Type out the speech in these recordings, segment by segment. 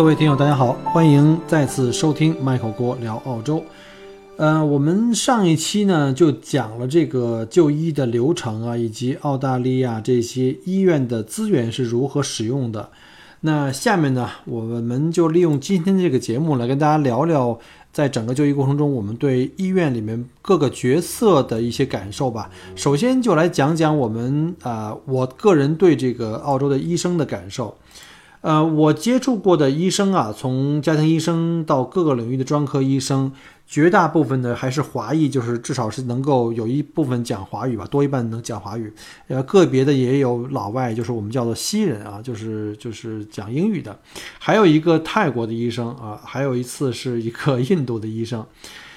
各位听友，大家好，欢迎再次收听 Michael 郭聊澳洲。呃，我们上一期呢就讲了这个就医的流程啊，以及澳大利亚这些医院的资源是如何使用的。那下面呢，我们就利用今天这个节目来跟大家聊聊，在整个就医过程中，我们对医院里面各个角色的一些感受吧。首先就来讲讲我们啊，我个人对这个澳洲的医生的感受。呃，我接触过的医生啊，从家庭医生到各个领域的专科医生，绝大部分的还是华裔，就是至少是能够有一部分讲华语吧，多一半能讲华语。呃，个别的也有老外，就是我们叫做西人啊，就是就是讲英语的。还有一个泰国的医生啊，还有一次是一个 印度的医生。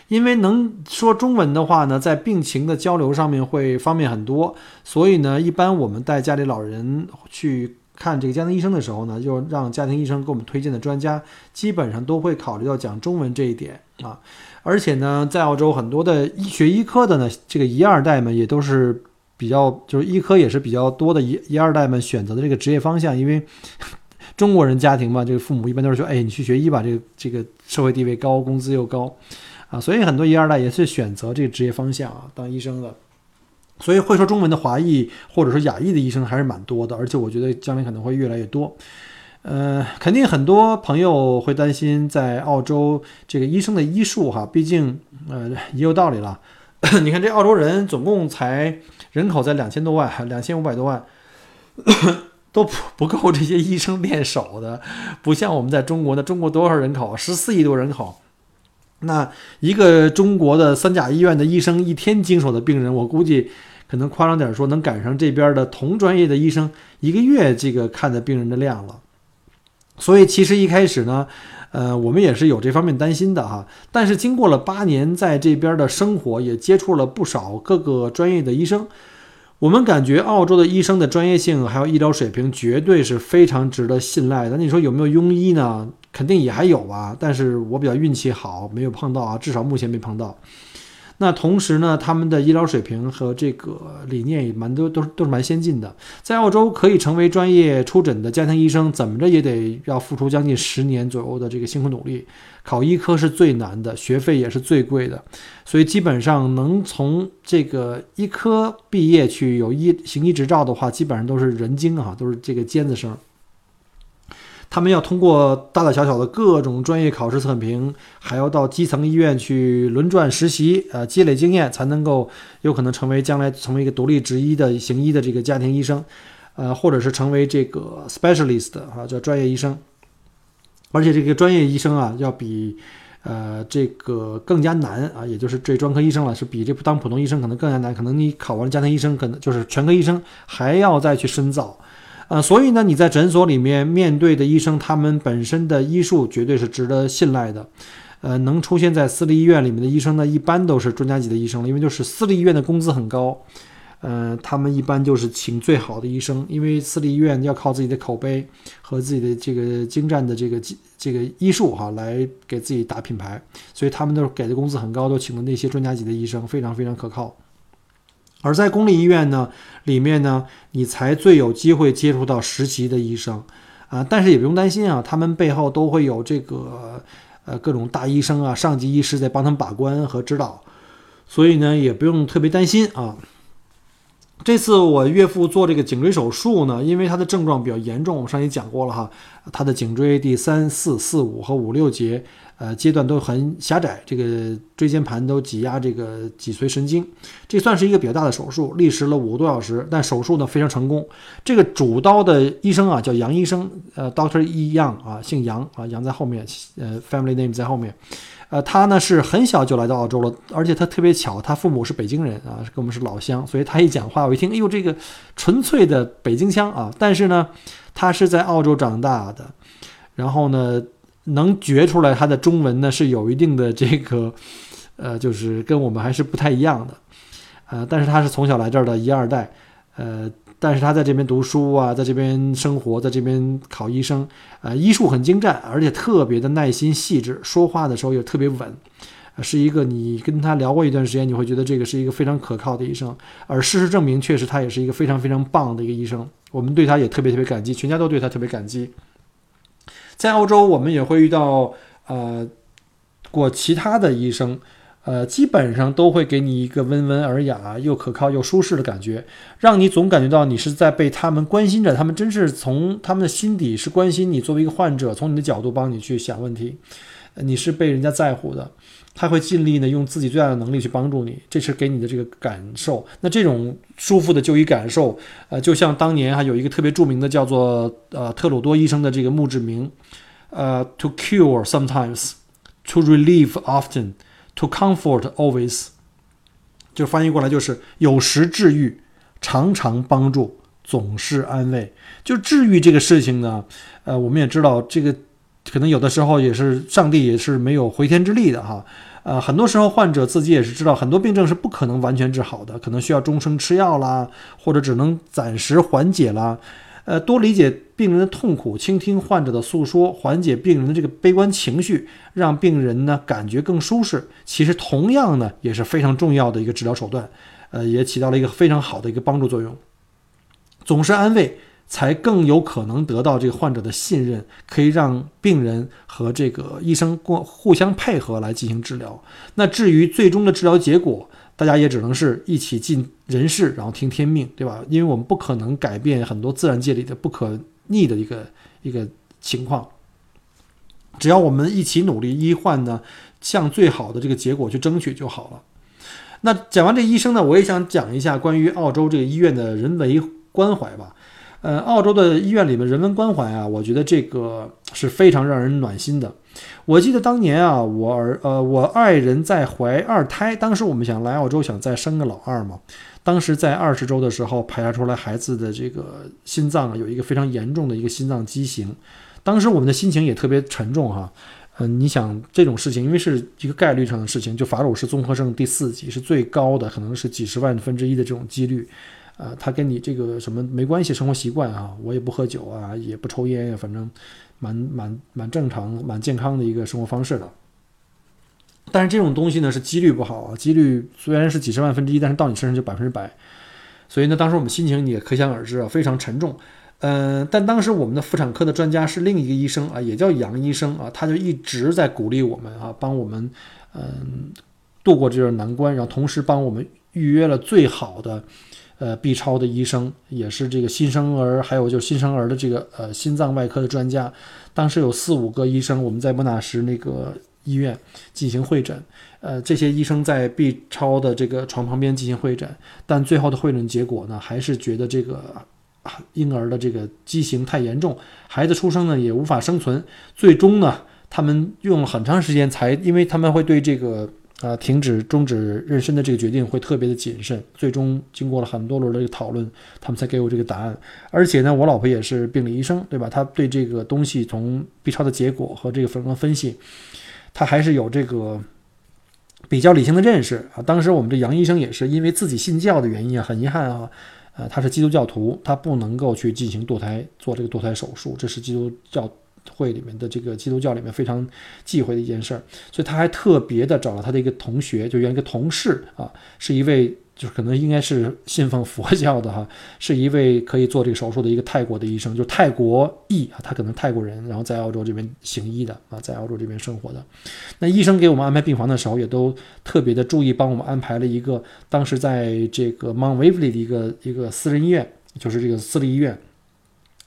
因为能说中文的话呢，在病情的交流上面会方便很多，所以呢，一般我们带家里老人去。看这个家庭医生的时候呢，就让家庭医生给我们推荐的专家，基本上都会考虑到讲中文这一点啊。而且呢，在澳洲很多的医学医科的呢，这个一二代们也都是比较，就是医科也是比较多的一一二代们选择的这个职业方向。因为 中国人家庭嘛，这个父母一般都是说，哎，你去学医吧，这个这个社会地位高，工资又高啊，所以很多一二代也是选择这个职业方向啊，当医生的。所以会说中文的华裔或者说亚裔的医生还是蛮多的，而且我觉得将来可能会越来越多。呃，肯定很多朋友会担心在澳洲这个医生的医术哈，毕竟呃也有道理了。你看这澳洲人总共才人口在两千多万，两千五百多万，都不不够这些医生练手的，不像我们在中国的中国多少人口，十四亿多人口。那一个中国的三甲医院的医生一天经手的病人，我估计。可能夸张点说，能赶上这边的同专业的医生一个月这个看的病人的量了。所以其实一开始呢，呃，我们也是有这方面担心的哈。但是经过了八年在这边的生活，也接触了不少各个专业的医生，我们感觉澳洲的医生的专业性还有医疗水平绝对是非常值得信赖的。你说有没有庸医呢？肯定也还有吧。但是我比较运气好，没有碰到啊，至少目前没碰到。那同时呢，他们的医疗水平和这个理念也蛮多，都是都是蛮先进的。在澳洲可以成为专业出诊的家庭医生，怎么着也得要付出将近十年左右的这个辛苦努力。考医科是最难的，学费也是最贵的，所以基本上能从这个医科毕业去有医行医执照的话，基本上都是人精啊，都是这个尖子生。他们要通过大大小小的各种专业考试测评，还要到基层医院去轮转实习，呃，积累经验，才能够有可能成为将来成为一个独立执医的行医的这个家庭医生，呃，或者是成为这个 specialist 啊，叫专业医生。而且这个专业医生啊，要比呃这个更加难啊，也就是这专科医生了，是比这当普通医生可能更加难。可能你考完家庭医生，可能就是全科医生，还要再去深造。啊，所以呢，你在诊所里面面对的医生，他们本身的医术绝对是值得信赖的。呃，能出现在私立医院里面的医生呢，一般都是专家级的医生了，因为就是私立医院的工资很高。呃，他们一般就是请最好的医生，因为私立医院要靠自己的口碑和自己的这个精湛的这个这个医术哈，来给自己打品牌，所以他们都是给的工资很高，都请的那些专家级的医生，非常非常可靠。而在公立医院呢，里面呢，你才最有机会接触到实习的医生，啊，但是也不用担心啊，他们背后都会有这个，呃，各种大医生啊、上级医师在帮他们把关和指导，所以呢，也不用特别担心啊。这次我岳父做这个颈椎手术呢，因为他的症状比较严重，我们上期讲过了哈，他的颈椎第三、四、四五和五六节。呃，阶段都很狭窄，这个椎间盘都挤压这个脊髓神经，这算是一个比较大的手术，历时了五个多小时，但手术呢非常成功。这个主刀的医生啊叫杨医生，呃，Doctor Yang 啊，姓杨啊，杨在后面，呃，Family name 在后面。呃，他呢是很小就来到澳洲了，而且他特别巧，他父母是北京人啊，跟我们是老乡，所以他一讲话，我一听，哎呦，这个纯粹的北京腔啊。但是呢，他是在澳洲长大的。然后呢，能觉出来他的中文呢是有一定的这个，呃，就是跟我们还是不太一样的，呃，但是他是从小来这儿的一二代，呃，但是他在这边读书啊，在这边生活，在这边考医生，呃，医术很精湛，而且特别的耐心细致，说话的时候也特别稳。是一个你跟他聊过一段时间，你会觉得这个是一个非常可靠的医生，而事实证明，确实他也是一个非常非常棒的一个医生。我们对他也特别特别感激，全家都对他特别感激。在欧洲，我们也会遇到呃过其他的医生，呃，基本上都会给你一个温文尔雅又可靠又舒适的感觉，让你总感觉到你是在被他们关心着，他们真是从他们的心底是关心你，作为一个患者，从你的角度帮你去想问题，你是被人家在乎的。他会尽力呢，用自己最大的能力去帮助你，这是给你的这个感受。那这种舒服的就医感受，呃，就像当年还有一个特别著名的叫做呃特鲁多医生的这个墓志铭，呃，to cure sometimes，to relieve often To comfort always，就翻译过来就是有时治愈，常常帮助，总是安慰。就治愈这个事情呢，呃，我们也知道这个。可能有的时候也是上帝也是没有回天之力的哈，呃，很多时候患者自己也是知道很多病症是不可能完全治好的，可能需要终生吃药啦，或者只能暂时缓解啦，呃，多理解病人的痛苦，倾听患者的诉说，缓解病人的这个悲观情绪，让病人呢感觉更舒适，其实同样呢也是非常重要的一个治疗手段，呃，也起到了一个非常好的一个帮助作用，总是安慰。才更有可能得到这个患者的信任，可以让病人和这个医生过互相配合来进行治疗。那至于最终的治疗结果，大家也只能是一起尽人事，然后听天命，对吧？因为我们不可能改变很多自然界里的不可逆的一个一个情况。只要我们一起努力，医患呢向最好的这个结果去争取就好了。那讲完这医生呢，我也想讲一下关于澳洲这个医院的人为关怀吧。呃，澳洲的医院里面人文关怀啊，我觉得这个是非常让人暖心的。我记得当年啊，我儿呃我爱人在怀二胎，当时我们想来澳洲想再生个老二嘛。当时在二十周的时候排查出来孩子的这个心脏有一个非常严重的一个心脏畸形，当时我们的心情也特别沉重哈。嗯，你想这种事情，因为是一个概率上的事情，就法鲁氏综合症第四级是最高的，可能是几十万分之一的这种几率。呃，他跟你这个什么没关系，生活习惯啊，我也不喝酒啊，也不抽烟呀，反正蛮蛮蛮正常、蛮健康的一个生活方式的。但是这种东西呢，是几率不好啊，几率虽然是几十万分之一，但是到你身上就百分之百。所以呢，当时我们心情也可想而知啊，非常沉重。嗯，但当时我们的妇产科的专家是另一个医生啊，也叫杨医生啊，他就一直在鼓励我们啊，帮我们嗯度过这段难关，然后同时帮我们预约了最好的。呃，B 超的医生也是这个新生儿，还有就是新生儿的这个呃心脏外科的专家。当时有四五个医生，我们在莫纳什那个医院进行会诊。呃，这些医生在 B 超的这个床旁边进行会诊，但最后的会诊结果呢，还是觉得这个婴儿的这个畸形太严重，孩子出生呢也无法生存。最终呢，他们用了很长时间才，因为他们会对这个。啊，停止终止妊娠的这个决定会特别的谨慎，最终经过了很多轮的这个讨论，他们才给我这个答案。而且呢，我老婆也是病理医生，对吧？她对这个东西从 B 超的结果和这个分分析，她还是有这个比较理性的认识啊。当时我们这杨医生也是因为自己信教的原因啊，很遗憾啊，呃，他是基督教徒，他不能够去进行堕胎做这个堕胎手术，这是基督教。会里面的这个基督教里面非常忌讳的一件事儿，所以他还特别的找了他的一个同学，就原来一个同事啊，是一位就是可能应该是信奉佛教的哈，是一位可以做这个手术的一个泰国的医生，就泰国裔啊，他可能泰国人，然后在澳洲这边行医的啊，在澳洲这边生活的。那医生给我们安排病房的时候，也都特别的注意，帮我们安排了一个当时在这个 Mount Waverly 的一个一个私人医院，就是这个私立医院。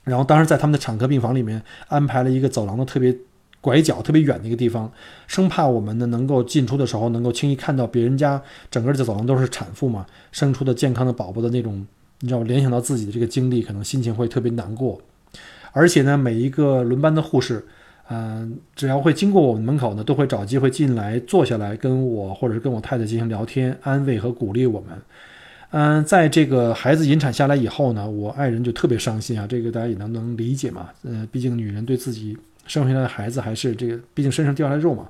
然后当时在他们的产科病房里面安排了一个走廊的特别拐角、特别远的一个地方，生怕我们呢能够进出的时候能够轻易看到别人家整个的走廊都是产妇嘛，生出的健康的宝宝的那种，你知道联想到自己的这个经历，可能心情会特别难过。而且呢，每一个轮班的护士，嗯，只要会经过我们门口呢，都会找机会进来坐下来跟我或者是跟我太太进行聊天、安慰和鼓励我们。嗯，在这个孩子引产下来以后呢，我爱人就特别伤心啊，这个大家也能能理解嘛。呃，毕竟女人对自己生下来的孩子还是这个，毕竟身上掉下来肉嘛，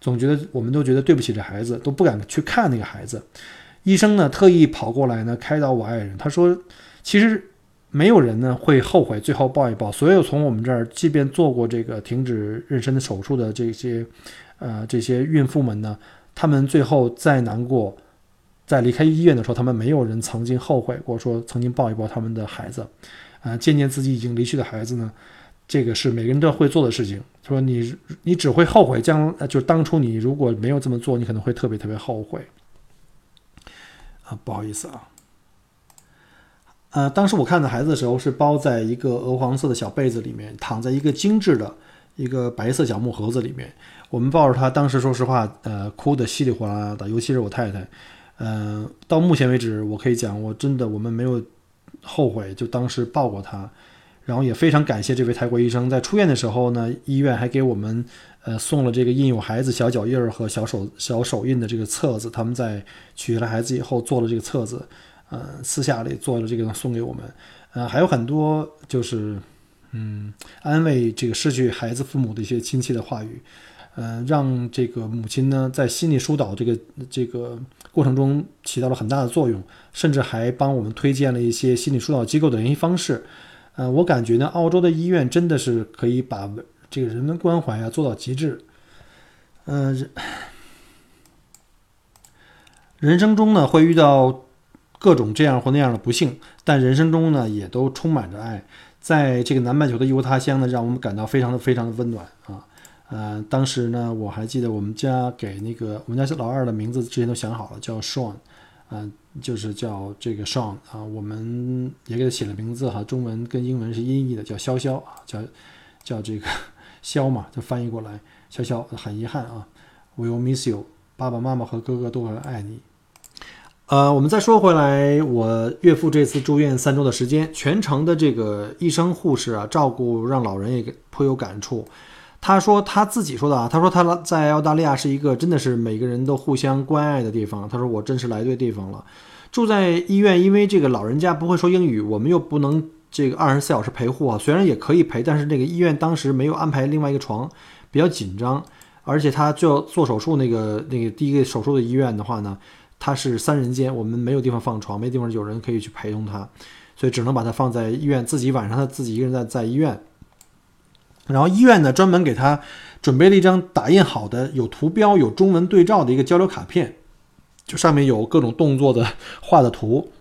总觉得我们都觉得对不起这孩子，都不敢去看那个孩子。医生呢特意跑过来呢开导我爱人，他说，其实没有人呢会后悔最后抱一抱。所有从我们这儿即便做过这个停止妊娠的手术的这些，呃这些孕妇们呢，他们最后再难过，在离开医院的时候，他们没有人曾经后悔过说曾经抱一抱他们的孩子，啊，见见自己已经离去的孩子呢。这个是每个人都会做的事情。说你，你只会后悔将，就当初你如果没有这么做，你可能会特别特别后悔。啊，不好意思啊。呃，当时我看到孩子的时候，是包在一个鹅黄色的小被子里面，躺在一个精致的一个白色小木盒子里面。我们抱着他，当时说实话，呃，哭得稀里哗啦的，尤其是我太太。嗯，到目前为止，我可以讲，我真的我们没有后悔，就当时抱过他。然后也非常感谢这位泰国医生，在出院的时候呢，医院还给我们呃送了这个印有孩子小脚印儿和小手小手印的这个册子。他们在取下来孩子以后做了这个册子，呃，私下里做了这个送给我们。呃，还有很多就是嗯安慰这个失去孩子父母的一些亲戚的话语，呃，让这个母亲呢在心理疏导这个这个过程中起到了很大的作用，甚至还帮我们推荐了一些心理疏导机构的联系方式。呃，我感觉呢，澳洲的医院真的是可以把这个人文关怀啊做到极致。嗯，人生中呢会遇到各种这样或那样的不幸，但人生中呢也都充满着爱。在这个南半球的异国他乡呢，让我们感到非常的非常的温暖啊。呃，当时呢我还记得我们家给那个我们家老二的名字之前都想好了，叫 Sean。嗯，就是叫这个 Sean 啊，我们也给他起了名字哈，中文跟英文是音译的，叫潇潇啊，叫叫这个 潇嘛，就翻译过来，潇潇。很遗憾啊，We will miss you，爸爸妈妈和哥哥都很爱你。呃，我们再说回来，我岳父这次住院三周的时间，全程的这个医生护士啊，照顾让老人也颇有感触。他说他自己说的啊，他说他在澳大利亚是一个真的是每个人都互相关爱的地方。他说我真是来对地方了。住在医院，因为这个老人家不会说英语，我们又不能这个二十四小时陪护啊。虽然也可以陪，但是这个医院当时没有安排另外一个床，比较紧张。而且他就要做手术，那个那个第一个手术的医院的话呢，他是三人间，我们没有地方放床，没地方有人可以去陪同他，所以只能把他放在医院，自己晚上他自己一个人在在医院。然后医院呢，专门给他准备了一张打印好的、有图标、有中文对照的一个交流卡片，就上面有各种动作的画的图，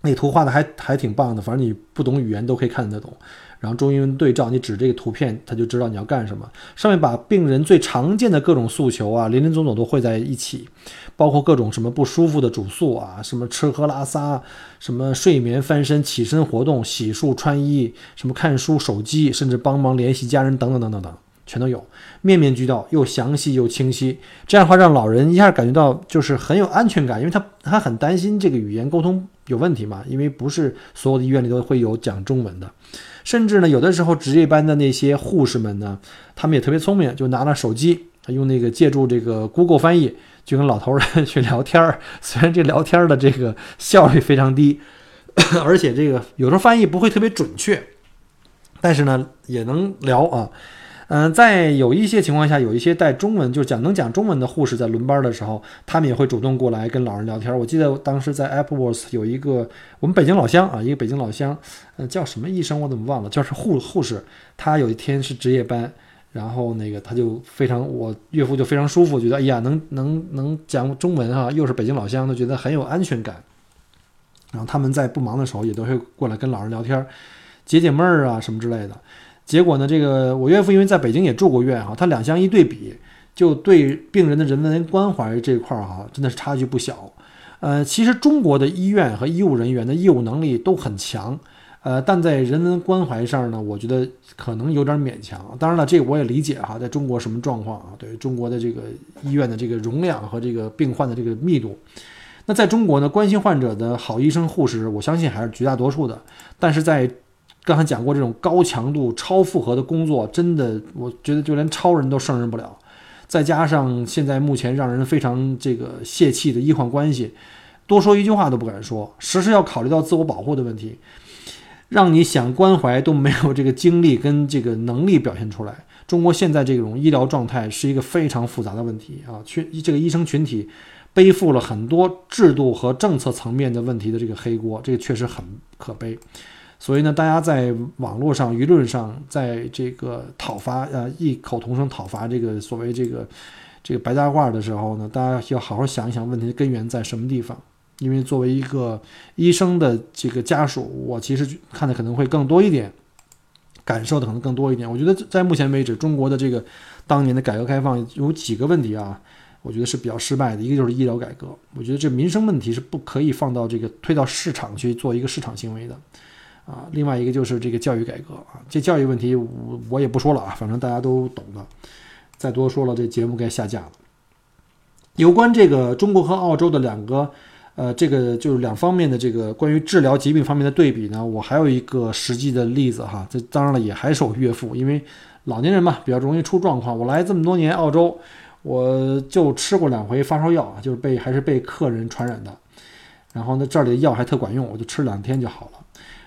那图画的还还挺棒的，反正你不懂语言都可以看得懂。然后中英文对照，你指这个图片，他就知道你要干什么。上面把病人最常见的各种诉求啊，林林总总都汇在一起，包括各种什么不舒服的主诉啊，什么吃喝拉撒，什么睡眠、翻身、起身活动、洗漱、穿衣，什么看书、手机，甚至帮忙联系家人等等等等等，全都有，面面俱到，又详细又清晰。这样的话，让老人一下感觉到就是很有安全感，因为他他很担心这个语言沟通有问题嘛，因为不是所有的医院里都会有讲中文的。甚至呢，有的时候值夜班的那些护士们呢，他们也特别聪明，就拿了手机，用那个借助这个 Google 翻译，就跟老头儿 去聊天儿。虽然这聊天的这个效率非常低，而且这个有时候翻译不会特别准确，但是呢，也能聊啊。嗯，在有一些情况下，有一些带中文，就是讲能讲中文的护士在轮班的时候，他们也会主动过来跟老人聊天。我记得当时在 Appleworth 有一个我们北京老乡啊，一个北京老乡，呃，叫什么医生我怎么忘了，就是护护士。他有一天是值夜班，然后那个他就非常，我岳父就非常舒服，觉得哎呀，能能能讲中文啊，又是北京老乡，都觉得很有安全感。然后他们在不忙的时候，也都会过来跟老人聊天，解解闷儿啊什么之类的。结果呢？这个我岳父因为在北京也住过院哈，他两相一对比，就对病人的人文关怀这块儿哈，真的是差距不小。呃，其实中国的医院和医务人员的业务能力都很强，呃，但在人文关怀上呢，我觉得可能有点勉强。当然了，这个我也理解哈，在中国什么状况啊？对中国的这个医院的这个容量和这个病患的这个密度，那在中国呢，关心患者的好医生护士，我相信还是绝大多数的。但是在刚才讲过，这种高强度、超负荷的工作，真的，我觉得就连超人都胜任不了。再加上现在目前让人非常这个泄气的医患关系，多说一句话都不敢说，时时要考虑到自我保护的问题。让你想关怀都没有这个精力跟这个能力表现出来。中国现在这种医疗状态是一个非常复杂的问题啊，群这个医生群体背负了很多制度和政策层面的问题的这个黑锅，这个确实很可悲。所以呢，大家在网络上、舆论上，在这个讨伐呃异口同声讨伐这个所谓这个这个白大褂的时候呢，大家要好好想一想问题的根源在什么地方。因为作为一个医生的这个家属，我其实看的可能会更多一点，感受的可能更多一点。我觉得在目前为止，中国的这个当年的改革开放有几个问题啊，我觉得是比较失败的。一个就是医疗改革，我觉得这民生问题是不可以放到这个推到市场去做一个市场行为的啊。另外一个就是这个教育改革啊，这教育问题我我也不说了啊，反正大家都懂的，再多说了这节目该下架了。有关这个中国和澳洲的两个。呃，这个就是两方面的这个关于治疗疾病方面的对比呢。我还有一个实际的例子哈，这当然了，也还是我岳父，因为老年人嘛，比较容易出状况。我来这么多年澳洲，我就吃过两回发烧药啊，就是被还是被客人传染的。然后呢，这里的药还特管用，我就吃两天就好了。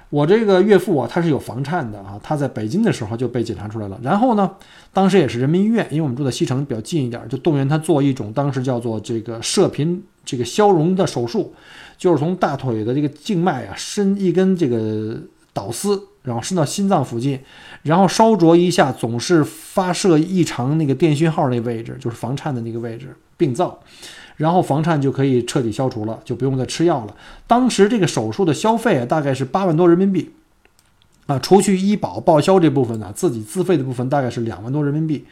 我这个岳父啊，他是有房颤的啊，他在北京的时候就被检查出来了。然后呢，当时也是人民医院，因为我们住在西城比较近一点，就动员他做一种当时叫做这个射频。这个消融的手术，就是从大腿的这个静脉啊伸一根这个导丝，然后伸到心脏附近，然后烧灼一下，总是发射异常那个电讯号那位置，就是房颤的那个位置病灶，然后房颤就可以彻底消除了，就不用再吃药了。当时这个手术的消费啊，大概是八万多人民币，啊，除去医保报销这部分呢，自己自费的部分大概是两万多人民币。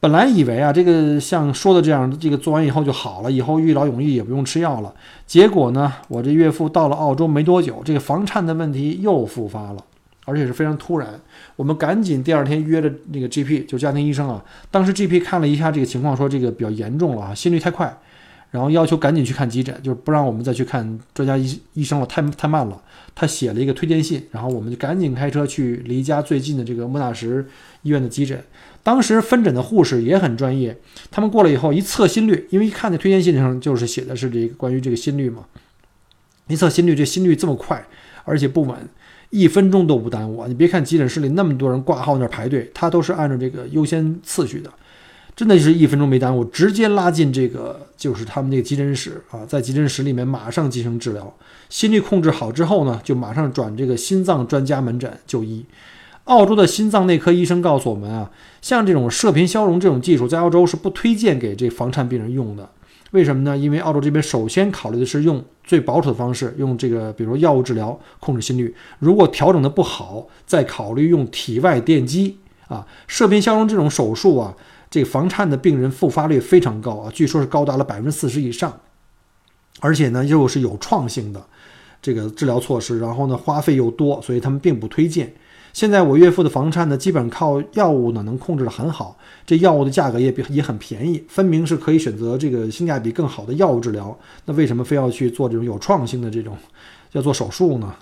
本来以为啊，这个像说的这样，这个做完以后就好了，以后一劳永逸也不用吃药了。结果呢，我这岳父到了澳洲没多久，这个房颤的问题又复发了，而且是非常突然。我们赶紧第二天约了那个 GP，就家庭医生啊。当时 GP 看了一下这个情况，说这个比较严重了啊，心率太快，然后要求赶紧去看急诊，就是不让我们再去看专家医医生了，太太慢了。他写了一个推荐信，然后我们就赶紧开车去离家最近的这个莫纳什医院的急诊。当时分诊的护士也很专业，他们过来以后一测心率，因为一看那推荐信上就是写的是这个关于这个心率嘛，一测心率，这心率这么快，而且不稳，一分钟都不耽误啊。你别看急诊室里那么多人挂号那排队，他都是按照这个优先次序的，真的是一分钟没耽误，直接拉进这个就是他们那个急诊室啊，在急诊室里面马上进行治疗，心率控制好之后呢，就马上转这个心脏专家门诊就医。澳洲的心脏内科医生告诉我们啊，像这种射频消融这种技术，在澳洲是不推荐给这房颤病人用的。为什么呢？因为澳洲这边首先考虑的是用最保守的方式，用这个比如药物治疗控制心率。如果调整的不好，再考虑用体外电击啊。射频消融这种手术啊，这个房颤的病人复发率非常高啊，据说是高达了百分之四十以上，而且呢又是有创性的这个治疗措施，然后呢花费又多，所以他们并不推荐。现在我岳父的房颤呢，基本靠药物呢能控制的很好，这药物的价格也比也很便宜，分明是可以选择这个性价比更好的药物治疗。那为什么非要去做这种有创性的这种要做手术呢？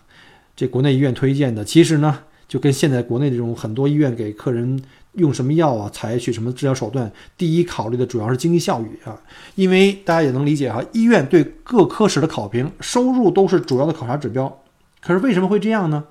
这国内医院推荐的，其实呢就跟现在国内这种很多医院给客人用什么药啊，采取什么治疗手段，第一考虑的主要是经济效益啊，因为大家也能理解哈，医院对各科室的考评收入都是主要的考察指标。可是为什么会这样呢？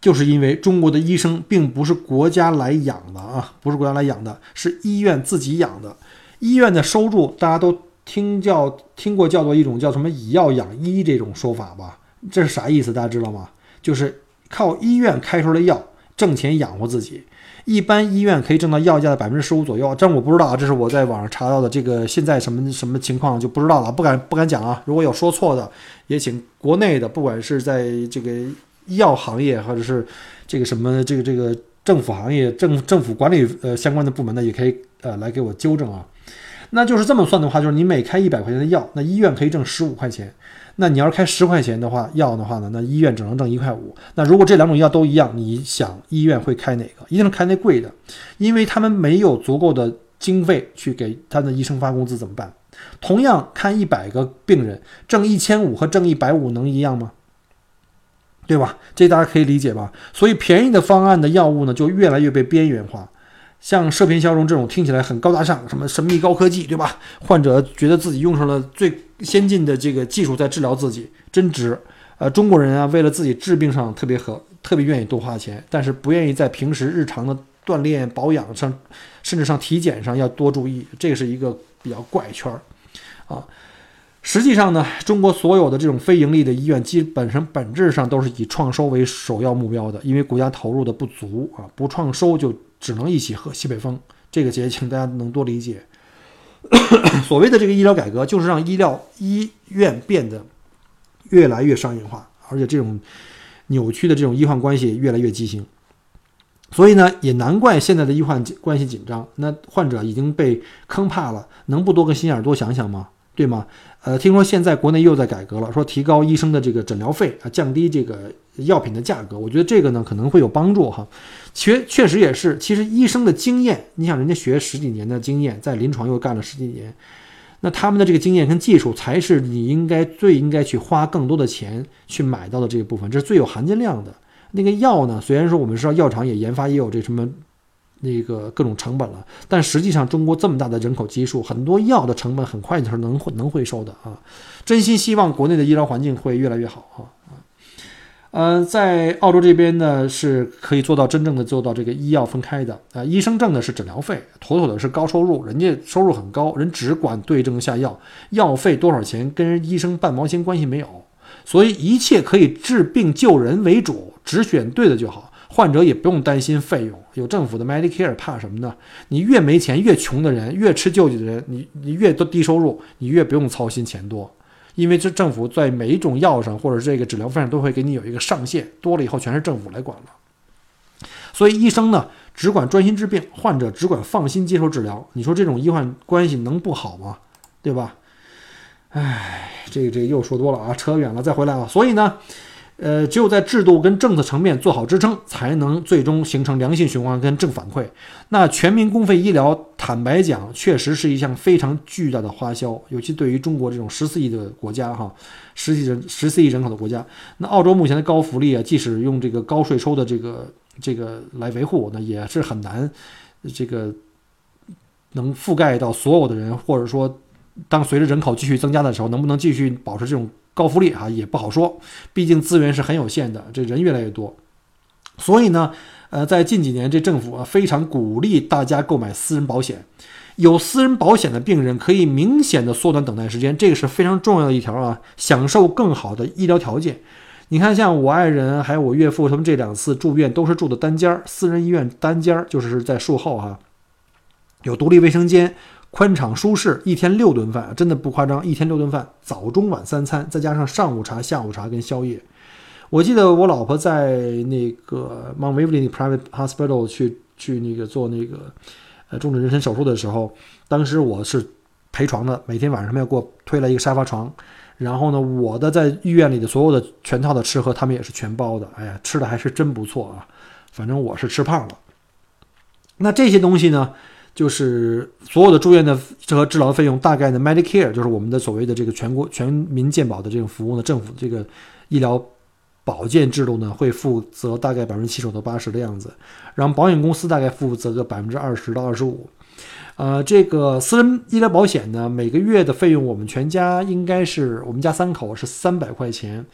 就是因为中国的医生并不是国家来养的啊，不是国家来养的，是医院自己养的。医院的收入大家都听叫听过，叫做一种叫什么“以药养医”这种说法吧？这是啥意思？大家知道吗？就是靠医院开出来的药挣钱养活自己。一般医院可以挣到药价的百分之十五左右，这我不知道啊，这是我在网上查到的。这个现在什么什么情况就不知道了，不敢不敢讲啊。如果有说错的，也请国内的，不管是在这个。医药行业或者是这个什么这个这个政府行业政政府管理呃相关的部门呢，也可以呃来给我纠正啊。那就是这么算的话，就是你每开一百块钱的药，那医院可以挣十五块钱。那你要是开十块钱的话药的话呢，那医院只能挣一块五。那如果这两种药都一样，你想医院会开哪个？一定是开那贵的，因为他们没有足够的经费去给他的医生发工资，怎么办？同样看一百个病人，挣一千五和挣一百五能一样吗？对吧？这大家可以理解吧？所以便宜的方案的药物呢，就越来越被边缘化。像射频消融这种听起来很高大上，什么神秘高科技，对吧？患者觉得自己用上了最先进的这个技术在治疗自己，真值呃，中国人啊，为了自己治病上特别和，特别愿意多花钱，但是不愿意在平时日常的锻炼、保养上，甚至上体检上要多注意，这是一个比较怪圈儿啊。实际上呢，中国所有的这种非盈利的医院，基本上本质上都是以创收为首要目标的，因为国家投入的不足啊，不创收就只能一起喝西北风。这个节请大家能多理解。所谓的这个医疗改革，就是让医疗医院变得越来越商业化，而且这种扭曲的这种医患关系越来越畸形。所以呢，也难怪现在的医患关系紧张。那患者已经被坑怕了，能不多个心眼多想想吗？对吗？呃，听说现在国内又在改革了，说提高医生的这个诊疗费啊，降低这个药品的价格。我觉得这个呢可能会有帮助哈。确确实也是，其实医生的经验，你想人家学十几年的经验，在临床又干了十几年，那他们的这个经验跟技术才是你应该最应该去花更多的钱去买到的这个部分，这是最有含金量的。那个药呢，虽然说我们知道药厂也研发也有这什么。那个各种成本了，但实际上中国这么大的人口基数，很多药的成本很快就是能能回收的啊！真心希望国内的医疗环境会越来越好啊啊！呃，在澳洲这边呢，是可以做到真正的做到这个医药分开的啊，医生挣的是诊疗费，妥妥的是高收入，人家收入很高，人只管对症下药，药费多少钱跟人医生半毛钱关系没有，所以一切可以治病救人为主，只选对的就好。患者也不用担心费用，有政府的 Medicare，怕什么呢？你越没钱、越穷的人，越吃救济的人，你你越多低收入，你越不用操心钱多，因为这政府在每一种药上或者这个治疗费上都会给你有一个上限，多了以后全是政府来管了。所以医生呢，只管专心治病，患者只管放心接受治疗。你说这种医患关系能不好吗？对吧？唉，这个这个又说多了啊，扯远了，再回来啊。所以呢。呃，只有在制度跟政策层面做好支撑，才能最终形成良性循环跟正反馈。那全民公费医疗，坦白讲，确实是一项非常巨大的花销，尤其对于中国这种十四亿的国家，哈，十亿人十四亿人口的国家。那澳洲目前的高福利啊，即使用这个高税收的这个这个来维护，那也是很难，这个能覆盖到所有的人，或者说，当随着人口继续增加的时候，能不能继续保持这种？高福利啊也不好说，毕竟资源是很有限的，这人越来越多，所以呢，呃，在近几年，这政府啊非常鼓励大家购买私人保险，有私人保险的病人可以明显的缩短等待时间，这个是非常重要的一条啊，享受更好的医疗条件。你看，像我爱人还有我岳父他们这两次住院都是住的单间儿，私人医院单间儿，就是在术后哈，有独立卫生间。宽敞舒适，一天六顿饭，真的不夸张，一天六顿饭，早中晚三餐，再加上上午茶、下午茶跟宵夜。我记得我老婆在那个 Mount Waverly Private Hospital 去去那个做那个呃重症人身手术的时候，当时我是陪床的，每天晚上他们要给我推来一个沙发床，然后呢，我的在医院里的所有的全套的吃喝，他们也是全包的。哎呀，吃的还是真不错啊，反正我是吃胖了。那这些东西呢？就是所有的住院的和治疗费用，大概呢，Medicare 就是我们的所谓的这个全国全民健保的这种服务呢，政府这个医疗保健制度呢，会负责大概百分之七十到八十的样子，然后保险公司大概负责个百分之二十到二十五。呃，这个私人医疗保险呢，每个月的费用，我们全家应该是我们家三口是三百块钱。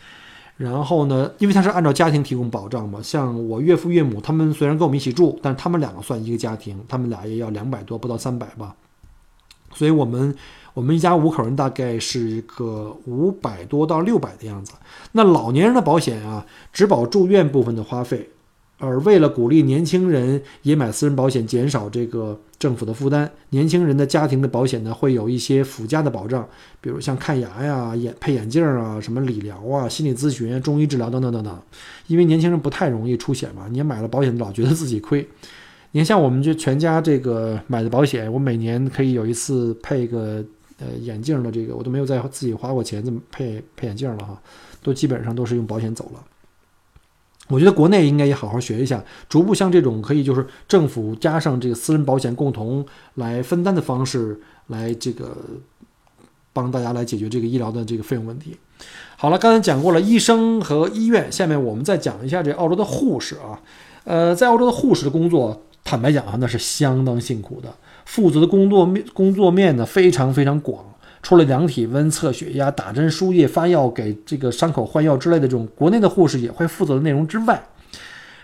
然后呢，因为他是按照家庭提供保障嘛，像我岳父岳母他们虽然跟我们一起住，但他们两个算一个家庭，他们俩也要两百多，不到三百吧。所以我们我们一家五口人大概是一个五百多到六百的样子。那老年人的保险啊，只保住院部分的花费。而为了鼓励年轻人也买私人保险，减少这个政府的负担，年轻人的家庭的保险呢，会有一些附加的保障，比如像看牙呀、眼配眼镜啊、什么理疗啊、心理咨询、中医治疗等等等等。因为年轻人不太容易出险嘛，你买了保险老觉得自己亏。你看，像我们这全家这个买的保险，我每年可以有一次配个呃眼镜的这个，我都没有再自己花过钱这么配配眼镜了哈，都基本上都是用保险走了。我觉得国内应该也好好学一下，逐步像这种可以就是政府加上这个私人保险共同来分担的方式，来这个帮大家来解决这个医疗的这个费用问题。好了，刚才讲过了医生和医院，下面我们再讲一下这澳洲的护士啊。呃，在澳洲的护士的工作，坦白讲啊，那是相当辛苦的，负责的工作面工作面呢非常非常广，除了量体温、测血压、打针、输液、发药、给这个伤口换药之类的这种国内的护士也会负责的内容之外，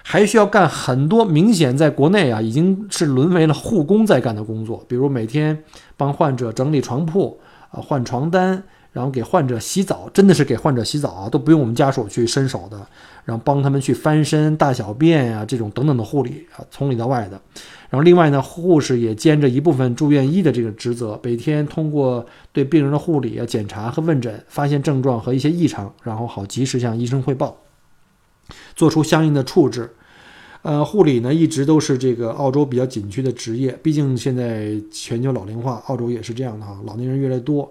还需要干很多明显在国内啊已经是沦为了护工在干的工作，比如每天帮患者整理床铺啊、换床单。然后给患者洗澡，真的是给患者洗澡啊，都不用我们家属去伸手的。然后帮他们去翻身、大小便呀，这种等等的护理啊，从里到外的。然后另外呢，护士也兼着一部分住院医的这个职责，每天通过对病人的护理啊、检查和问诊，发现症状和一些异常，然后好及时向医生汇报，做出相应的处置。呃，护理呢一直都是这个澳洲比较紧缺的职业，毕竟现在全球老龄化，澳洲也是这样的哈，老年人越来越多。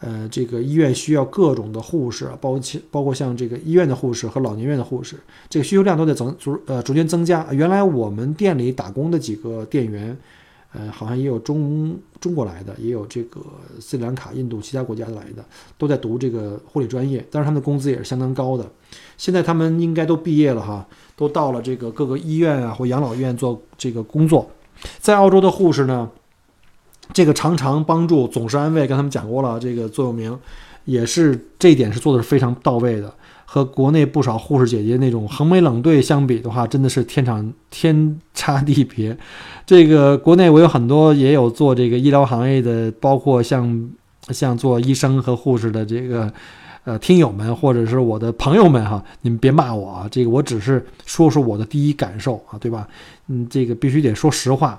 呃，这个医院需要各种的护士，包括包括像这个医院的护士和老年院的护士，这个需求量都在增逐呃逐渐增加。原来我们店里打工的几个店员，呃，好像也有中中国来的，也有这个斯里兰卡、印度其他国家来的，都在读这个护理专业，但是他们的工资也是相当高的。现在他们应该都毕业了哈，都到了这个各个医院啊或养老院做这个工作。在澳洲的护士呢？这个常常帮助，总是安慰，跟他们讲过了。这个座右铭，也是这一点是做的是非常到位的。和国内不少护士姐姐那种横眉冷对相比的话，真的是天长天差地别。这个国内我有很多也有做这个医疗行业的，包括像像做医生和护士的这个。呃，听友们或者是我的朋友们哈，你们别骂我啊！这个我只是说说我的第一感受啊，对吧？嗯，这个必须得说实话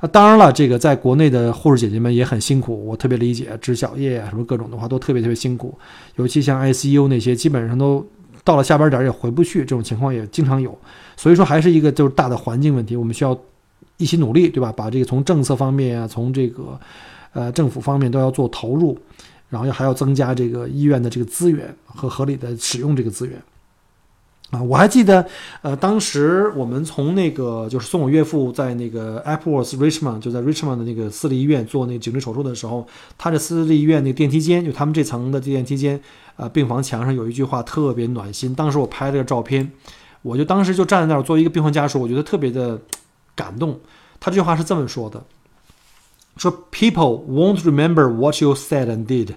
啊。当然了，这个在国内的护士姐姐们也很辛苦，我特别理解，值小夜啊什么各种的话都特别特别辛苦。尤其像 ICU 那些，基本上都到了下班点也回不去，这种情况也经常有。所以说，还是一个就是大的环境问题，我们需要一起努力，对吧？把这个从政策方面啊，从这个呃政府方面都要做投入。然后要还要增加这个医院的这个资源和合理的使用这个资源，啊，我还记得，呃，当时我们从那个就是送我岳父在那个 Appleworth Richmond 就在 Richmond 的那个私立医院做那个颈椎手术的时候，他的私立医院那个电梯间，就他们这层的电梯间，呃，病房墙上有一句话特别暖心。当时我拍了个照片，我就当时就站在那儿作为一个病患家属，我觉得特别的感动。他这句话是这么说的。说 people won't remember what you said and did,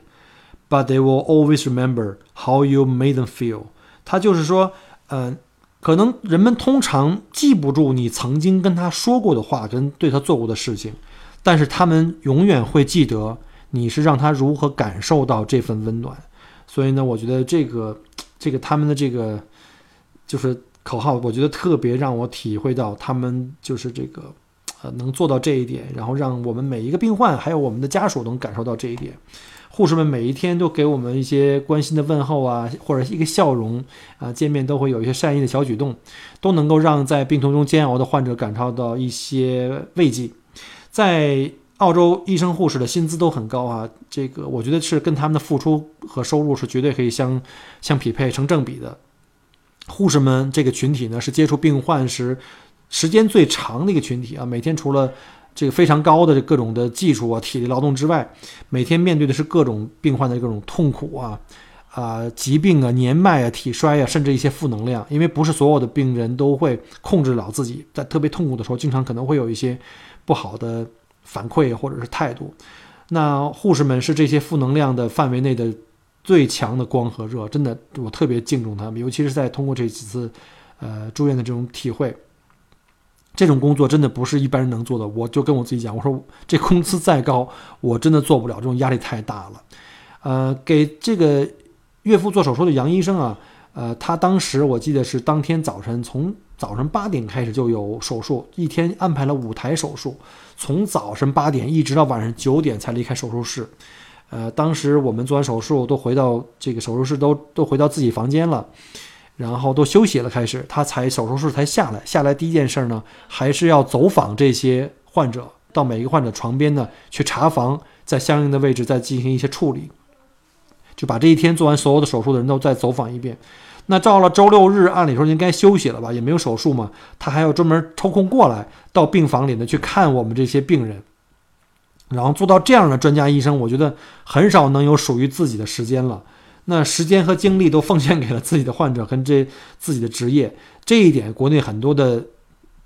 but they will always remember how you made them feel。他就是说，嗯，可能人们通常记不住你曾经跟他说过的话，跟对他做过的事情，但是他们永远会记得你是让他如何感受到这份温暖。所以呢，我觉得这个这个他们的这个就是口号，我觉得特别让我体会到他们就是这个。呃，能做到这一点，然后让我们每一个病患，还有我们的家属能感受到这一点。护士们每一天都给我们一些关心的问候啊，或者一个笑容啊，见面都会有一些善意的小举动，都能够让在病痛中煎熬的患者感受到一些慰藉。在澳洲，医生护士的薪资都很高啊，这个我觉得是跟他们的付出和收入是绝对可以相相匹配、成正比的。护士们这个群体呢，是接触病患时。时间最长的一个群体啊，每天除了这个非常高的各种的技术啊、体力劳动之外，每天面对的是各种病患的各种痛苦啊、啊疾病啊、年迈啊、体衰啊，甚至一些负能量。因为不是所有的病人都会控制了自己，在特别痛苦的时候，经常可能会有一些不好的反馈或者是态度。那护士们是这些负能量的范围内的最强的光和热，真的，我特别敬重他们，尤其是在通过这几次呃住院的这种体会。这种工作真的不是一般人能做的。我就跟我自己讲，我说这工资再高，我真的做不了，这种压力太大了。呃，给这个岳父做手术的杨医生啊，呃，他当时我记得是当天早晨，从早晨八点开始就有手术，一天安排了五台手术，从早晨八点一直到晚上九点才离开手术室。呃，当时我们做完手术都回到这个手术室，都都回到自己房间了。然后都休息了，开始他才手术室才下来。下来第一件事呢，还是要走访这些患者，到每一个患者床边呢去查房，在相应的位置再进行一些处理，就把这一天做完所有的手术的人都再走访一遍。那到了周六日，按理说应该休息了吧，也没有手术嘛，他还要专门抽空过来到病房里呢去看我们这些病人。然后做到这样的专家医生，我觉得很少能有属于自己的时间了。那时间和精力都奉献给了自己的患者跟这自己的职业，这一点国内很多的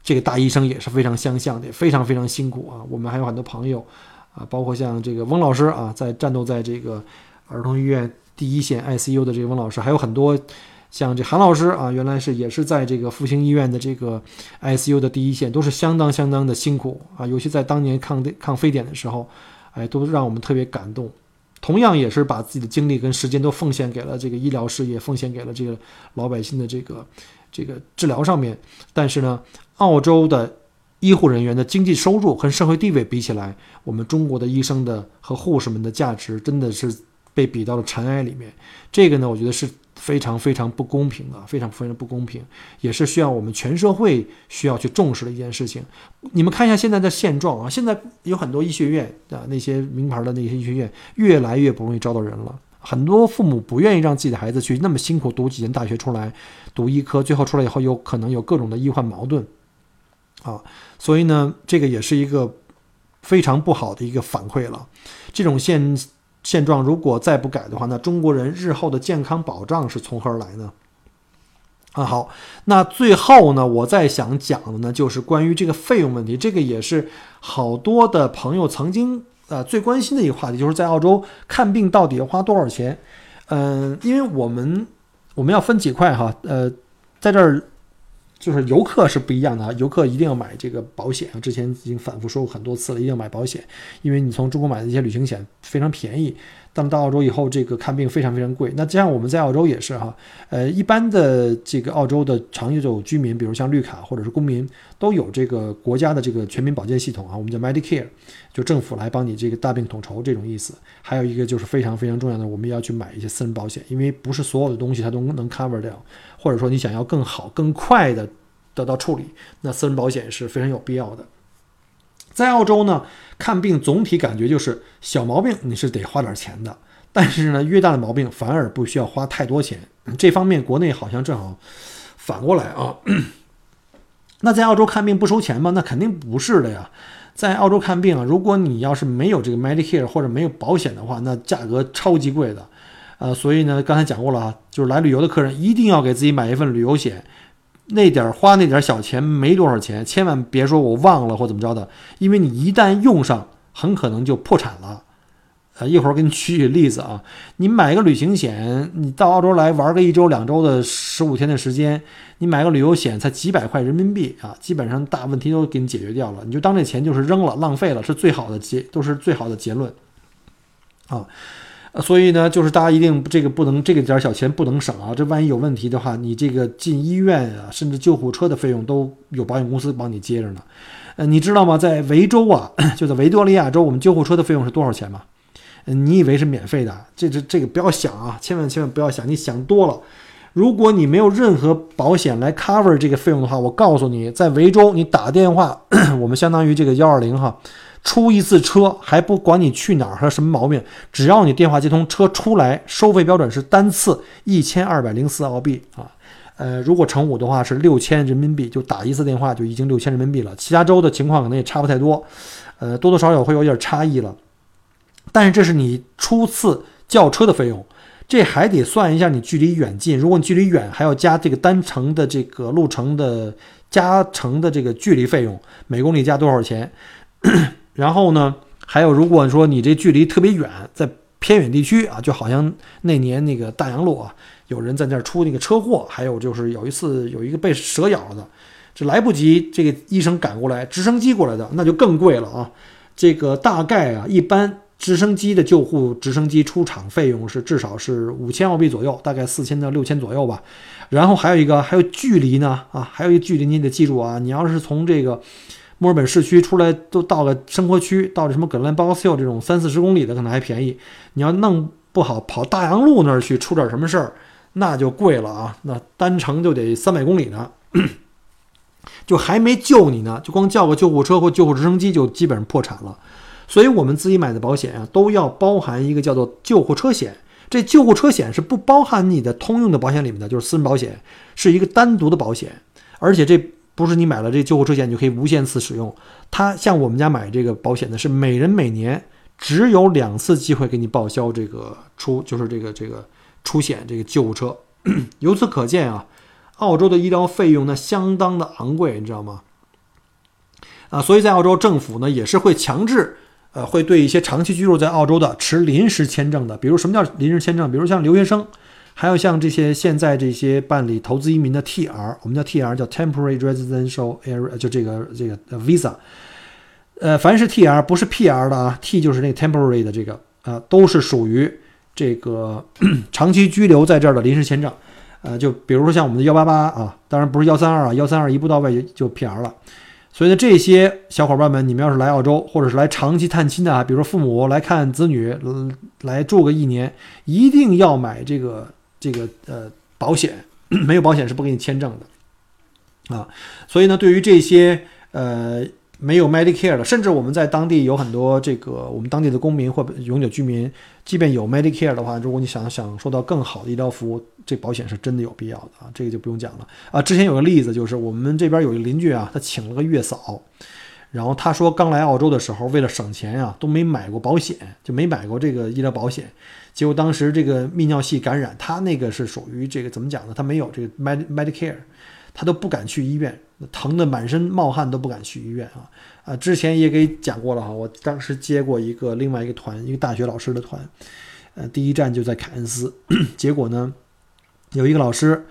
这个大医生也是非常相像的，非常非常辛苦啊。我们还有很多朋友啊，包括像这个翁老师啊，在战斗在这个儿童医院第一线 ICU 的这个翁老师，还有很多像这韩老师啊，原来是也是在这个复兴医院的这个 ICU 的第一线，都是相当相当的辛苦啊，尤其在当年抗抗非典的时候，哎，都让我们特别感动。同样也是把自己的精力跟时间都奉献给了这个医疗事业，奉献给了这个老百姓的这个这个治疗上面。但是呢，澳洲的。医护人员的经济收入跟社会地位比起来，我们中国的医生的和护士们的价值真的是被比到了尘埃里面。这个呢，我觉得是非常非常不公平的，非常非常不公平，也是需要我们全社会需要去重视的一件事情。你们看一下现在的现状啊，现在有很多医学院啊，那些名牌的那些医学院越来越不容易招到人了。很多父母不愿意让自己的孩子去那么辛苦读几年大学出来读医科，最后出来以后有可能有各种的医患矛盾。啊，所以呢，这个也是一个非常不好的一个反馈了。这种现现状如果再不改的话，那中国人日后的健康保障是从何而来呢？啊，好，那最后呢，我再想讲的呢，就是关于这个费用问题。这个也是好多的朋友曾经呃最关心的一个话题，就是在澳洲看病到底要花多少钱？嗯，因为我们我们要分几块哈，呃，在这儿。就是游客是不一样的啊，游客一定要买这个保险啊。之前已经反复说过很多次了，一定要买保险，因为你从中国买的一些旅行险非常便宜，那么到澳洲以后，这个看病非常非常贵。那这样我们在澳洲也是哈，呃，一般的这个澳洲的长久居民，比如像绿卡或者是公民，都有这个国家的这个全民保健系统啊，我们叫 Medicare，就政府来帮你这个大病统筹这种意思。还有一个就是非常非常重要的，我们要去买一些私人保险，因为不是所有的东西它都能 cover 掉。或者说你想要更好、更快的得到处理，那私人保险是非常有必要的。在澳洲呢，看病总体感觉就是小毛病你是得花点钱的，但是呢，越大的毛病反而不需要花太多钱。这方面国内好像正好反过来啊。那在澳洲看病不收钱吗？那肯定不是的呀。在澳洲看病啊，如果你要是没有这个 Medicare 或者没有保险的话，那价格超级贵的。呃，所以呢，刚才讲过了啊，就是来旅游的客人一定要给自己买一份旅游险，那点儿花那点儿小钱没多少钱，千万别说我忘了或怎么着的，因为你一旦用上，很可能就破产了。呃，一会儿给你举举例子啊，你买个旅行险，你到澳洲来玩个一周两周的十五天的时间，你买个旅游险才几百块人民币啊，基本上大问题都给你解决掉了，你就当这钱就是扔了，浪费了，是最好的结，都是最好的结论啊。所以呢，就是大家一定这个不能这个点小钱不能省啊！这万一有问题的话，你这个进医院啊，甚至救护车的费用都有保险公司帮你接着呢。呃，你知道吗？在维州啊，就在维多利亚州，我们救护车的费用是多少钱吗？你以为是免费的？这这这个不要想啊，千万千万不要想，你想多了。如果你没有任何保险来 cover 这个费用的话，我告诉你，在维州你打电话，我们相当于这个幺二零哈。出一次车还不管你去哪儿和什么毛病，只要你电话接通，车出来，收费标准是单次一千二百零四澳币啊，呃，如果乘五的话是六千人民币，就打一次电话就已经六千人民币了。其他州的情况可能也差不太多，呃，多多少少会有点差异了。但是这是你初次叫车的费用，这还得算一下你距离远近。如果你距离远，还要加这个单程的这个路程的加成的这个距离费用，每公里加多少钱？然后呢，还有，如果说你这距离特别远，在偏远地区啊，就好像那年那个大洋路啊，有人在那儿出那个车祸，还有就是有一次有一个被蛇咬了的，这来不及这个医生赶过来，直升机过来的，那就更贵了啊。这个大概啊，一般直升机的救护直升机出场费用是至少是五千澳币左右，大概四千到六千左右吧。然后还有一个还有距离呢啊，还有一个距离你得记住啊，你要是从这个。墨尔本市区出来都到了生活区，到了什么格兰包斯秀这种三四十公里的可能还便宜。你要弄不好跑大洋路那儿去出点什么事儿，那就贵了啊！那单程就得三百公里呢，就还没救你呢，就光叫个救护车或救护直升机就基本上破产了。所以我们自己买的保险啊，都要包含一个叫做救护车险。这救护车险是不包含你的通用的保险里面的，就是私人保险是一个单独的保险，而且这。不是你买了这救护车险你就可以无限次使用，它像我们家买这个保险的是每人每年只有两次机会给你报销这个出就是这个这个出险这个救护车，由此可见啊，澳洲的医疗费用那相当的昂贵，你知道吗？啊，所以在澳洲政府呢也是会强制呃，会对一些长期居住在澳洲的持临时签证的，比如什么叫临时签证？比如像留学生，还有像这些现在这些办理投资移民的 TR，我们叫 TR 叫 Temporary Residential Area，就这个这个 Visa。呃，凡是 TR 不是 PR 的啊，T 就是那个 Temporary 的这个啊，都是属于这个 长期居留在这儿的临时签证。呃，就比如说像我们的幺八八啊，当然不是幺三二啊，幺三二一步到位就就 PR 了。所以呢，这些小伙伴们，你们要是来澳洲，或者是来长期探亲的啊，比如说父母来看子女，来住个一年，一定要买这个这个呃保险，没有保险是不给你签证的啊。所以呢，对于这些呃。没有 Medicare 的，甚至我们在当地有很多这个我们当地的公民或永久居民，即便有 Medicare 的话，如果你想享受到更好的医疗服务，这保险是真的有必要的啊，这个就不用讲了啊。之前有个例子，就是我们这边有一个邻居啊，他请了个月嫂，然后他说刚来澳洲的时候，为了省钱啊，都没买过保险，就没买过这个医疗保险，结果当时这个泌尿系感染，他那个是属于这个怎么讲呢？他没有这个 Med Medicare。他都不敢去医院，疼得满身冒汗都不敢去医院啊啊！之前也给讲过了哈，我当时接过一个另外一个团，一个大学老师的团，呃，第一站就在凯恩斯，结果呢，有一个老师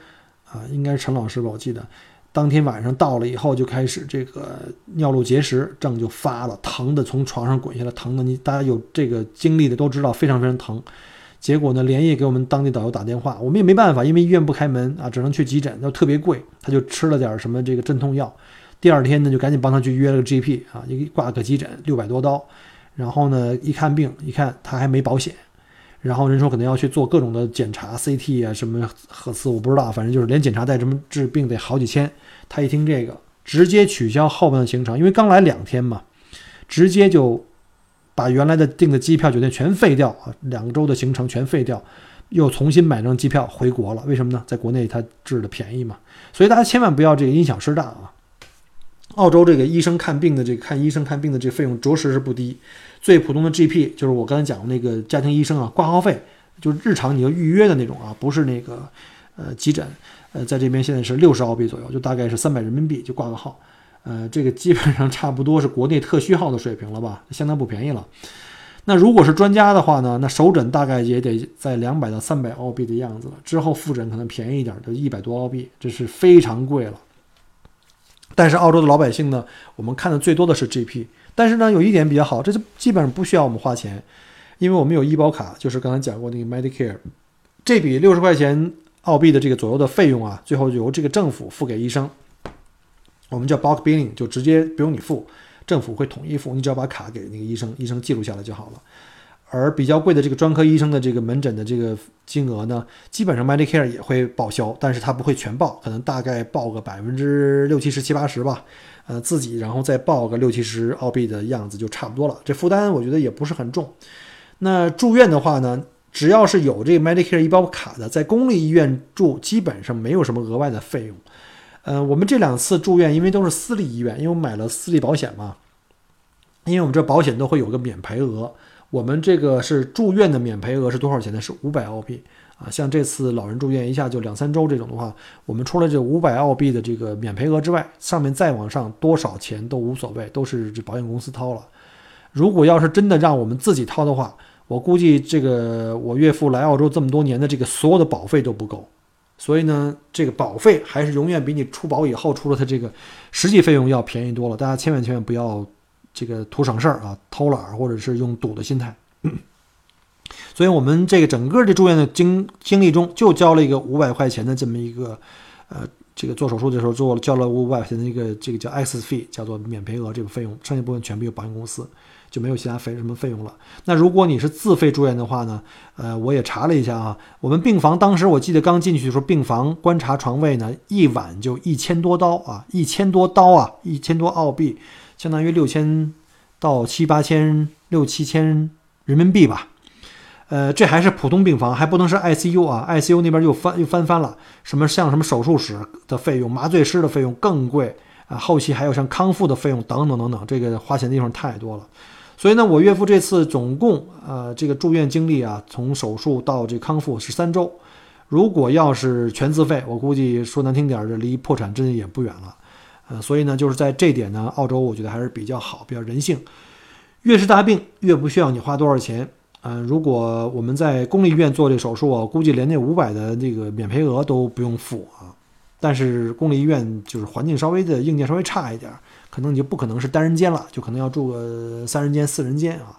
啊，应该是陈老师吧，我记得，当天晚上到了以后就开始这个尿路结石症就发了，疼的从床上滚下来，疼的你大家有这个经历的都知道，非常非常疼。结果呢，连夜给我们当地导游打电话，我们也没办法，因为医院不开门啊，只能去急诊，又特别贵。他就吃了点什么这个镇痛药，第二天呢就赶紧帮他去约了个 GP 啊，一挂个急诊六百多刀，然后呢一看病，一看他还没保险，然后人说可能要去做各种的检查，CT 啊什么核磁我不知道，反正就是连检查带什么治病得好几千。他一听这个，直接取消后半的行程，因为刚来两天嘛，直接就。把原来的订的机票、酒店全废掉啊，两周的行程全废掉，又重新买张机票回国了。为什么呢？在国内他治的便宜嘛。所以大家千万不要这个因小失大啊。澳洲这个医生看病的这个看医生看病的这个费用着实是不低。最普通的 GP 就是我刚才讲的那个家庭医生啊，挂号费就是日常你要预约的那种啊，不是那个呃急诊，呃在这边现在是六十澳币左右，就大概是三百人民币就挂个号。呃，这个基本上差不多是国内特需号的水平了吧，相当不便宜了。那如果是专家的话呢，那首诊大概也得在两百到三百澳币的样子了，之后复诊可能便宜一点，就一百多澳币，这是非常贵了。但是澳洲的老百姓呢，我们看的最多的是 GP，但是呢，有一点比较好，这就基本上不需要我们花钱，因为我们有医保卡，就是刚才讲过那个 Medicare，这笔六十块钱澳币的这个左右的费用啊，最后由这个政府付给医生。我们叫 bulk billing，就直接不用你付，政府会统一付，你只要把卡给那个医生，医生记录下来就好了。而比较贵的这个专科医生的这个门诊的这个金额呢，基本上 Medicare 也会报销，但是它不会全报，可能大概报个百分之六七十七八十吧。呃，自己然后再报个六七十澳币的样子就差不多了，这负担我觉得也不是很重。那住院的话呢，只要是有这个 Medicare 医保卡的，在公立医院住，基本上没有什么额外的费用。呃，我们这两次住院，因为都是私立医院，因为我买了私立保险嘛，因为我们这保险都会有个免赔额，我们这个是住院的免赔额是多少钱呢？是五百澳币啊。像这次老人住院一下就两三周这种的话，我们除了这五百澳币的这个免赔额之外，上面再往上多少钱都无所谓，都是这保险公司掏了。如果要是真的让我们自己掏的话，我估计这个我岳父来澳洲这么多年的这个所有的保费都不够。所以呢，这个保费还是永远比你出保以后出了它这个实际费用要便宜多了。大家千万千万不要这个图省事儿啊，偷懒或者是用赌的心态。所以我们这个整个这住院的经经历中，就交了一个五百块钱的这么一个呃，这个做手术的时候做了交了五百块钱的一个这个叫 X fee，叫做免赔额这个费用，剩下部分全部由保险公司。就没有其他费什么费用了。那如果你是自费住院的话呢？呃，我也查了一下啊，我们病房当时我记得刚进去的时候，病房观察床位呢，一晚就一千多刀啊，一千多刀啊，一千多澳币，相当于六千到七八千、六七千人民币吧。呃，这还是普通病房，还不能是 ICU 啊，ICU 那边又翻又翻番了，什么像什么手术室的费用、麻醉师的费用更贵啊，后期还有像康复的费用等等等等，这个花钱的地方太多了。所以呢，我岳父这次总共呃这个住院经历啊，从手术到这康复是三周。如果要是全自费，我估计说难听点儿，这离破产真的也不远了。呃，所以呢，就是在这点呢，澳洲我觉得还是比较好，比较人性。越是大病，越不需要你花多少钱。嗯，如果我们在公立医院做这手术啊，估计连那五百的这个免赔额都不用付啊。但是公立医院就是环境稍微的硬件稍微差一点，可能你就不可能是单人间了，就可能要住个三人间、四人间啊。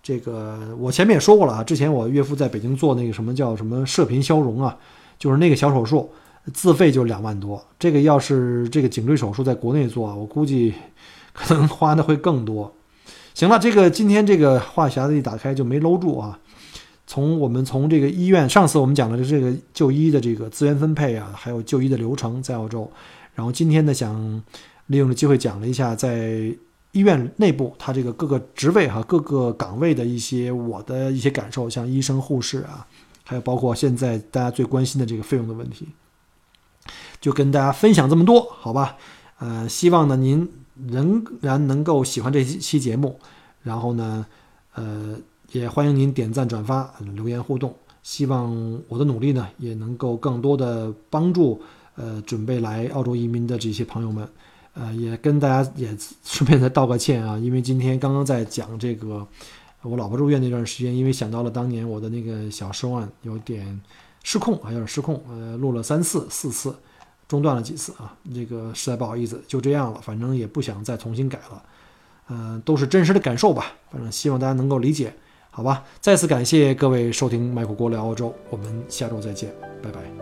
这个我前面也说过了啊，之前我岳父在北京做那个什么叫什么射频消融啊，就是那个小手术，自费就两万多。这个要是这个颈椎手术在国内做，我估计可能花的会更多。行了，这个今天这个话匣子一打开就没搂住啊。从我们从这个医院，上次我们讲的这个就医的这个资源分配啊，还有就医的流程在澳洲。然后今天呢，想利用这机会讲了一下在医院内部它这个各个职位哈、各个岗位的一些我的一些感受，像医生、护士啊，还有包括现在大家最关心的这个费用的问题，就跟大家分享这么多，好吧？呃，希望呢您。仍然能够喜欢这期节目，然后呢，呃，也欢迎您点赞、转发、留言互动。希望我的努力呢，也能够更多的帮助呃准备来澳洲移民的这些朋友们。呃，也跟大家也顺便再道个歉啊，因为今天刚刚在讲这个我老婆住院那段时间，因为想到了当年我的那个小失万，有点失控啊，有点失控，呃，录了三次、四次。中断了几次啊，这个实在不好意思，就这样了，反正也不想再重新改了，嗯，都是真实的感受吧，反正希望大家能够理解，好吧？再次感谢各位收听麦克锅聊澳洲，我们下周再见，拜拜。